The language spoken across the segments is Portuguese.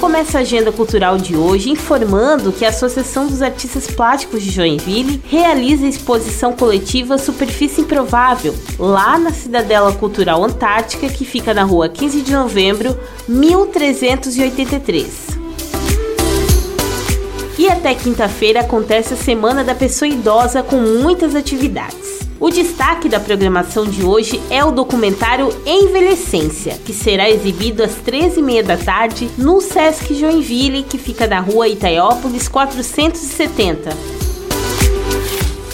Começa a agenda cultural de hoje informando que a Associação dos Artistas Plásticos de Joinville realiza a exposição coletiva Superfície Improvável, lá na Cidadela Cultural Antártica, que fica na rua 15 de novembro, 1383. E até quinta-feira acontece a Semana da Pessoa Idosa com muitas atividades. O destaque da programação de hoje é o documentário Envelhecência, que será exibido às 13h30 da tarde no Sesc Joinville, que fica na rua Itaiópolis 470.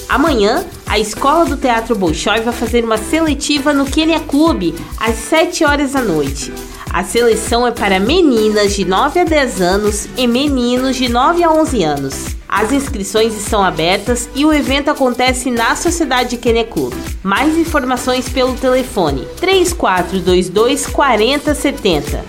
Amanhã, a Escola do Teatro Bolshoi vai fazer uma seletiva no Kenya Clube às 7 horas da noite. A seleção é para meninas de 9 a 10 anos e meninos de 9 a 11 anos. As inscrições estão abertas e o evento acontece na Sociedade Kenya Club. Mais informações pelo telefone 3422 4070.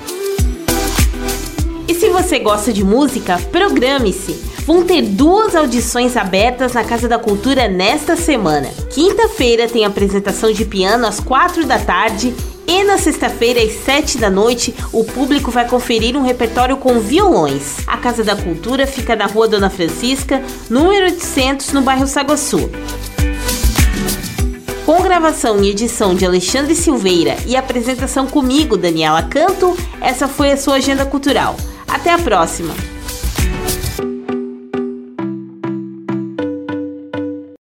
E se você gosta de música, programe-se! Vão ter duas audições abertas na Casa da Cultura nesta semana. Quinta-feira tem apresentação de piano às 4 da tarde e na sexta-feira, às 7 da noite, o público vai conferir um repertório com violões. A Casa da Cultura fica na Rua Dona Francisca, número 800, no bairro Saguaçu. Com gravação e edição de Alexandre Silveira e apresentação comigo, Daniela Canto, essa foi a sua agenda cultural. Até a próxima!